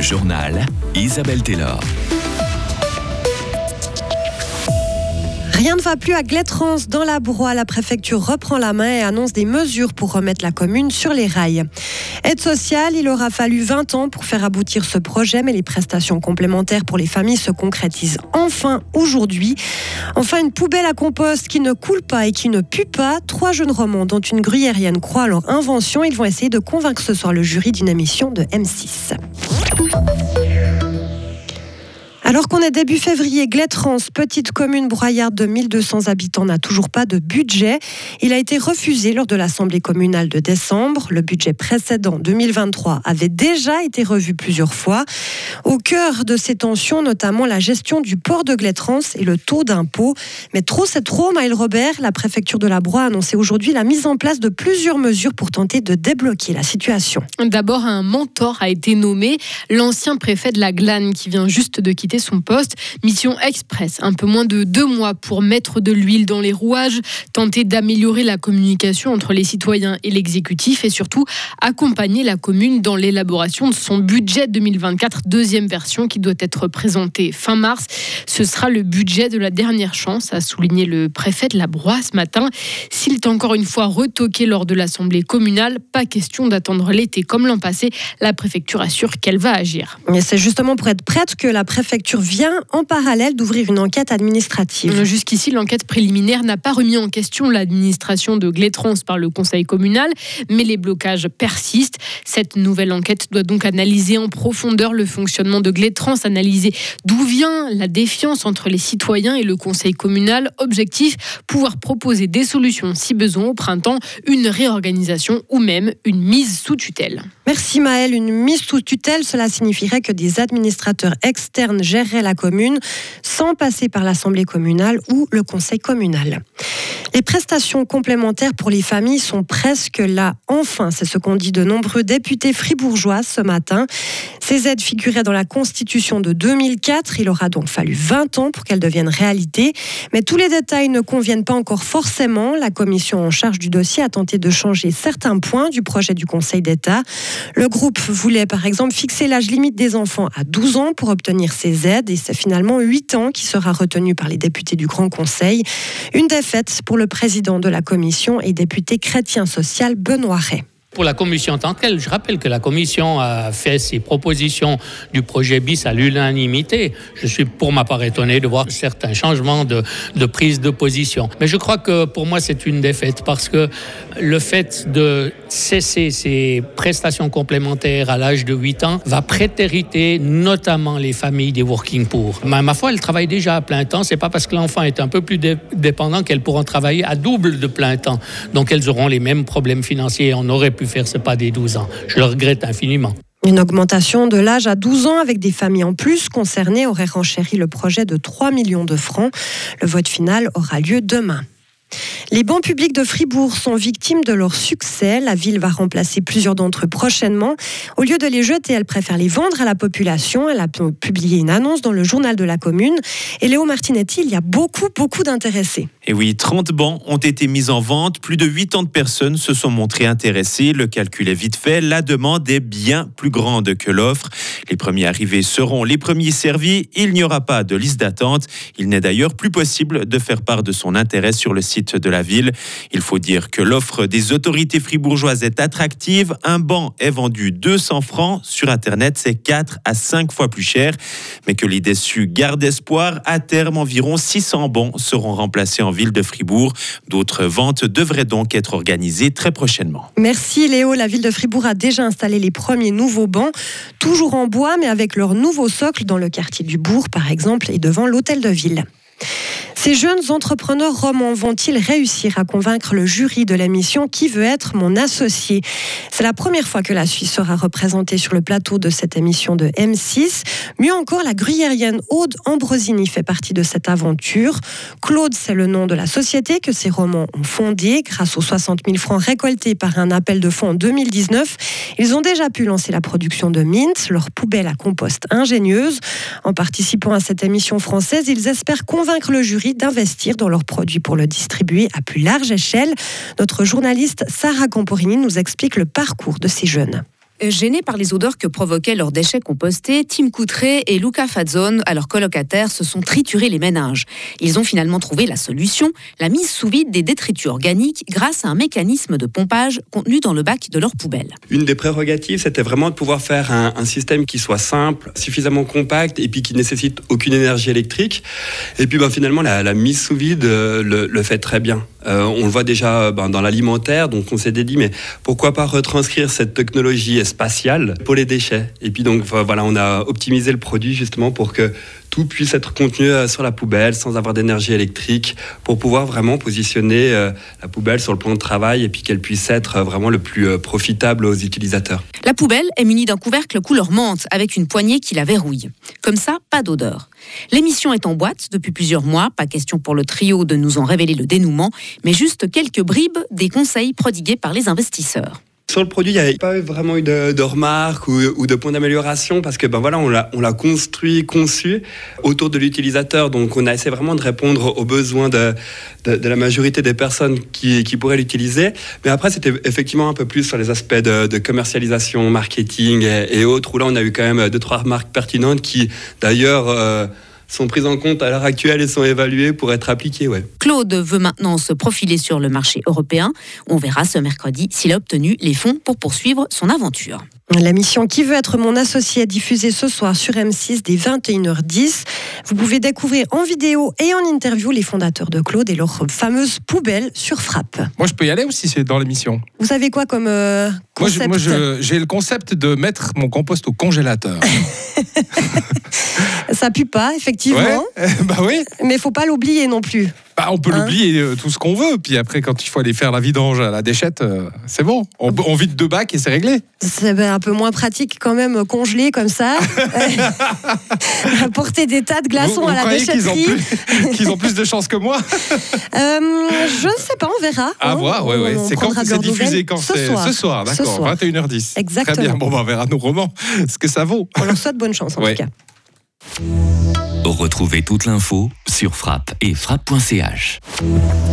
Le journal Isabelle Taylor. Rien ne va plus à Glettrans dans la Broye. La préfecture reprend la main et annonce des mesures pour remettre la commune sur les rails. Aide sociale, il aura fallu 20 ans pour faire aboutir ce projet, mais les prestations complémentaires pour les familles se concrétisent enfin aujourd'hui. Enfin, une poubelle à compost qui ne coule pas et qui ne pue pas. Trois jeunes romans, dont une gruyérienne, croient à leur invention. Ils vont essayer de convaincre ce soir le jury d'une émission de M6. Alors qu'on est début février, Glettrans, petite commune broyarde de 1200 habitants, n'a toujours pas de budget. Il a été refusé lors de l'Assemblée communale de décembre. Le budget précédent, 2023, avait déjà été revu plusieurs fois. Au cœur de ces tensions, notamment la gestion du port de Glettrans et le taux d'impôt. Mais trop c'est trop, Maël Robert. La préfecture de la Broye a annoncé aujourd'hui la mise en place de plusieurs mesures pour tenter de débloquer la situation. D'abord, un mentor a été nommé, l'ancien préfet de la Glane qui vient juste de quitter son poste. Mission express, un peu moins de deux mois pour mettre de l'huile dans les rouages, tenter d'améliorer la communication entre les citoyens et l'exécutif et surtout accompagner la commune dans l'élaboration de son budget 2024, deuxième version qui doit être présentée fin mars. Ce sera le budget de la dernière chance, a souligné le préfet de la Broye ce matin. S'il est encore une fois retoqué lors de l'Assemblée communale, pas question d'attendre l'été comme l'an passé. La préfecture assure qu'elle va agir. C'est justement pour être prête que la préfecture vient en parallèle d'ouvrir une enquête administrative. Jusqu'ici, l'enquête préliminaire n'a pas remis en question l'administration de Glétrans par le conseil communal, mais les blocages persistent. Cette nouvelle enquête doit donc analyser en profondeur le fonctionnement de Glétrans, analyser d'où vient la défiance entre les citoyens et le conseil communal. Objectif, pouvoir proposer des solutions si besoin au printemps, une réorganisation ou même une mise sous tutelle. Merci Maëlle. Une mise sous tutelle, cela signifierait que des administrateurs externes géreraient la commune sans passer par l'Assemblée communale ou le Conseil communal. Les prestations complémentaires pour les familles sont presque là. Enfin, c'est ce qu'ont dit de nombreux députés fribourgeois ce matin. Ces aides figuraient dans la Constitution de 2004. Il aura donc fallu 20 ans pour qu'elles deviennent réalité. Mais tous les détails ne conviennent pas encore forcément. La commission en charge du dossier a tenté de changer certains points du projet du Conseil d'État. Le groupe voulait par exemple fixer l'âge limite des enfants à 12 ans pour obtenir ces et c'est finalement 8 ans qui sera retenu par les députés du Grand Conseil. Une défaite pour le président de la commission et député chrétien social Benoît Ray. Pour la commission en tant que telle, je rappelle que la commission a fait ses propositions du projet BIS à l'unanimité. Je suis pour ma part étonné de voir certains changements de prise de position. Mais je crois que pour moi, c'est une défaite parce que le fait de cesser ces prestations complémentaires à l'âge de 8 ans va prétériter notamment les familles des working poor. Ma, ma foi, elles travaillent déjà à plein temps. C'est pas parce que l'enfant est un peu plus dépendant qu'elles pourront travailler à double de plein temps. Donc elles auront les mêmes problèmes financiers. On aurait pu faire ce pas des 12 ans. Je le regrette infiniment. Une augmentation de l'âge à 12 ans avec des familles en plus concernées aurait renchéri le projet de 3 millions de francs. Le vote final aura lieu demain. Les bancs publics de Fribourg sont victimes de leur succès. La ville va remplacer plusieurs d'entre eux prochainement. Au lieu de les jeter, elle préfère les vendre à la population. Elle a publié une annonce dans le journal de la commune. Et Léo Martinetti, il y a beaucoup, beaucoup d'intéressés. Et oui, 30 bancs ont été mis en vente. Plus de 80 personnes se sont montrées intéressées. Le calcul est vite fait. La demande est bien plus grande que l'offre. Les premiers arrivés seront les premiers servis. Il n'y aura pas de liste d'attente. Il n'est d'ailleurs plus possible de faire part de son intérêt sur le site de la ville. Il faut dire que l'offre des autorités fribourgeoises est attractive. Un banc est vendu 200 francs. Sur Internet, c'est 4 à 5 fois plus cher. Mais que les déçus gardent espoir. À terme, environ 600 bancs seront remplacés en ville de Fribourg. D'autres ventes devraient donc être organisées très prochainement. Merci Léo. La ville de Fribourg a déjà installé les premiers nouveaux bancs, toujours en bois, mais avec leur nouveau socle dans le quartier du Bourg, par exemple, et devant l'hôtel de ville. Ces jeunes entrepreneurs romans vont-ils réussir à convaincre le jury de la mission Qui veut être mon associé? C'est la première fois que la Suisse sera représentée sur le plateau de cette émission de M6. Mieux encore, la gruyérienne Aude Ambrosini fait partie de cette aventure. Claude, c'est le nom de la société que ces romans ont fondée grâce aux 60 000 francs récoltés par un appel de fonds en 2019. Ils ont déjà pu lancer la production de Mint, leur poubelle à compost ingénieuse. En participant à cette émission française, ils espèrent convaincre le jury d'investir dans leurs produits pour le distribuer à plus large, échelle. Notre journaliste Sarah Camporini nous explique le parcours de ces jeunes. Gênés par les odeurs que provoquaient leurs déchets compostés, Tim Coutré et Luca Fazzone, à leurs colocataires, se sont triturés les méninges. Ils ont finalement trouvé la solution, la mise sous vide des détritus organiques grâce à un mécanisme de pompage contenu dans le bac de leur poubelle. Une des prérogatives, c'était vraiment de pouvoir faire un, système qui soit simple, suffisamment compact et puis qui nécessite aucune énergie électrique. Et puis ben, finalement, la, mise sous vide euh, le, fait très bien. Euh, on le voit déjà ben, dans l'alimentaire, donc on s'est dit, mais pourquoi pas retranscrire cette technologie spatiale pour les déchets. Et puis donc voilà, on a optimisé le produit justement pour que tout puisse être contenu euh, sur la poubelle sans avoir d'énergie électrique pour pouvoir vraiment positionner euh, la poubelle sur le plan de travail et puis qu'elle puisse être euh, vraiment le plus profitable aux utilisateurs. La poubelle est munie d'un couvercle couleur menthe avec une poignée qui la verrouille. Comme ça, pas d'odeur. L'émission est en boîte depuis plusieurs mois, pas question pour le trio de nous en révéler le dénouement, mais juste quelques bribes des conseils prodigués par les investisseurs. Sur le produit, il n'y a pas vraiment eu de, remarques ou, de points d'amélioration parce que ben voilà, on l'a construit, conçu autour de l'utilisateur. Donc on a essayé vraiment de répondre aux besoins de, la majorité des personnes qui, pourraient l'utiliser. Mais après, c'était effectivement un peu plus sur les aspects de, commercialisation, marketing et, et, autres, où là on a eu quand même deux, trois remarques pertinentes qui d'ailleurs... Euh, sont prises en compte à l'heure actuelle et sont évaluées pour être appliquées. Ouais. Claude veut maintenant se profiler sur le marché européen. On verra ce mercredi s'il a obtenu les fonds pour poursuivre son aventure. La mission Qui veut être mon associé est diffusée ce soir sur M6 dès 21h10. Vous pouvez découvrir en vidéo et en interview les fondateurs de Claude et leur fameuse poubelle sur Frappe. Moi, je peux y aller aussi c'est dans l'émission. Vous savez quoi comme euh, concept Moi, j'ai le concept de mettre mon compost au congélateur. Ça pue pas, effectivement. Ouais, bah oui. Mais faut pas l'oublier non plus. Bah, on peut hein l'oublier euh, tout ce qu'on veut, puis après, quand il faut aller faire la vidange à la déchette, euh, c'est bon. On, on, vide deux bacs et c'est réglé. C'est un peu moins pratique quand même, euh, congelé comme ça. Porter des tas de glaçons vous, à la déchetterie. Qu'ils ont, plus, qu'ils ont plus de chance que moi euh, Je ne sais pas, on verra. À hein. voir, ouais, ouais. C'est quand c'est diffusé quand ce soir. Ce soir, d'accord. 21h10. Exactement. Très bien. Bon, bah, on verra nos romans, ce que ça vaut. On leur souhaite bonne chance en Ouais. tout cas. Retrouvez toute l'info sur frappe et frappe.ch.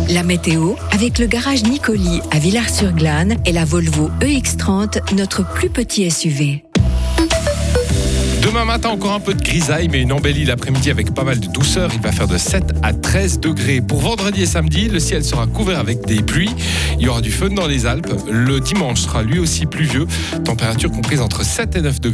La météo avec le garage Nicoli à Villars-sur-Glane et la Volvo EX30, notre plus petit SUV. Demain matin, encore un peu de grisaille, mais une embellie l'après-midi avec pas mal de douceur. Il va faire de 7 à 13 degrés. Pour vendredi et samedi, le ciel sera couvert avec des pluies. Il y aura du fun dans les Alpes. Le dimanche sera lui aussi pluvieux. Température comprise entre 7 et 9 degrés.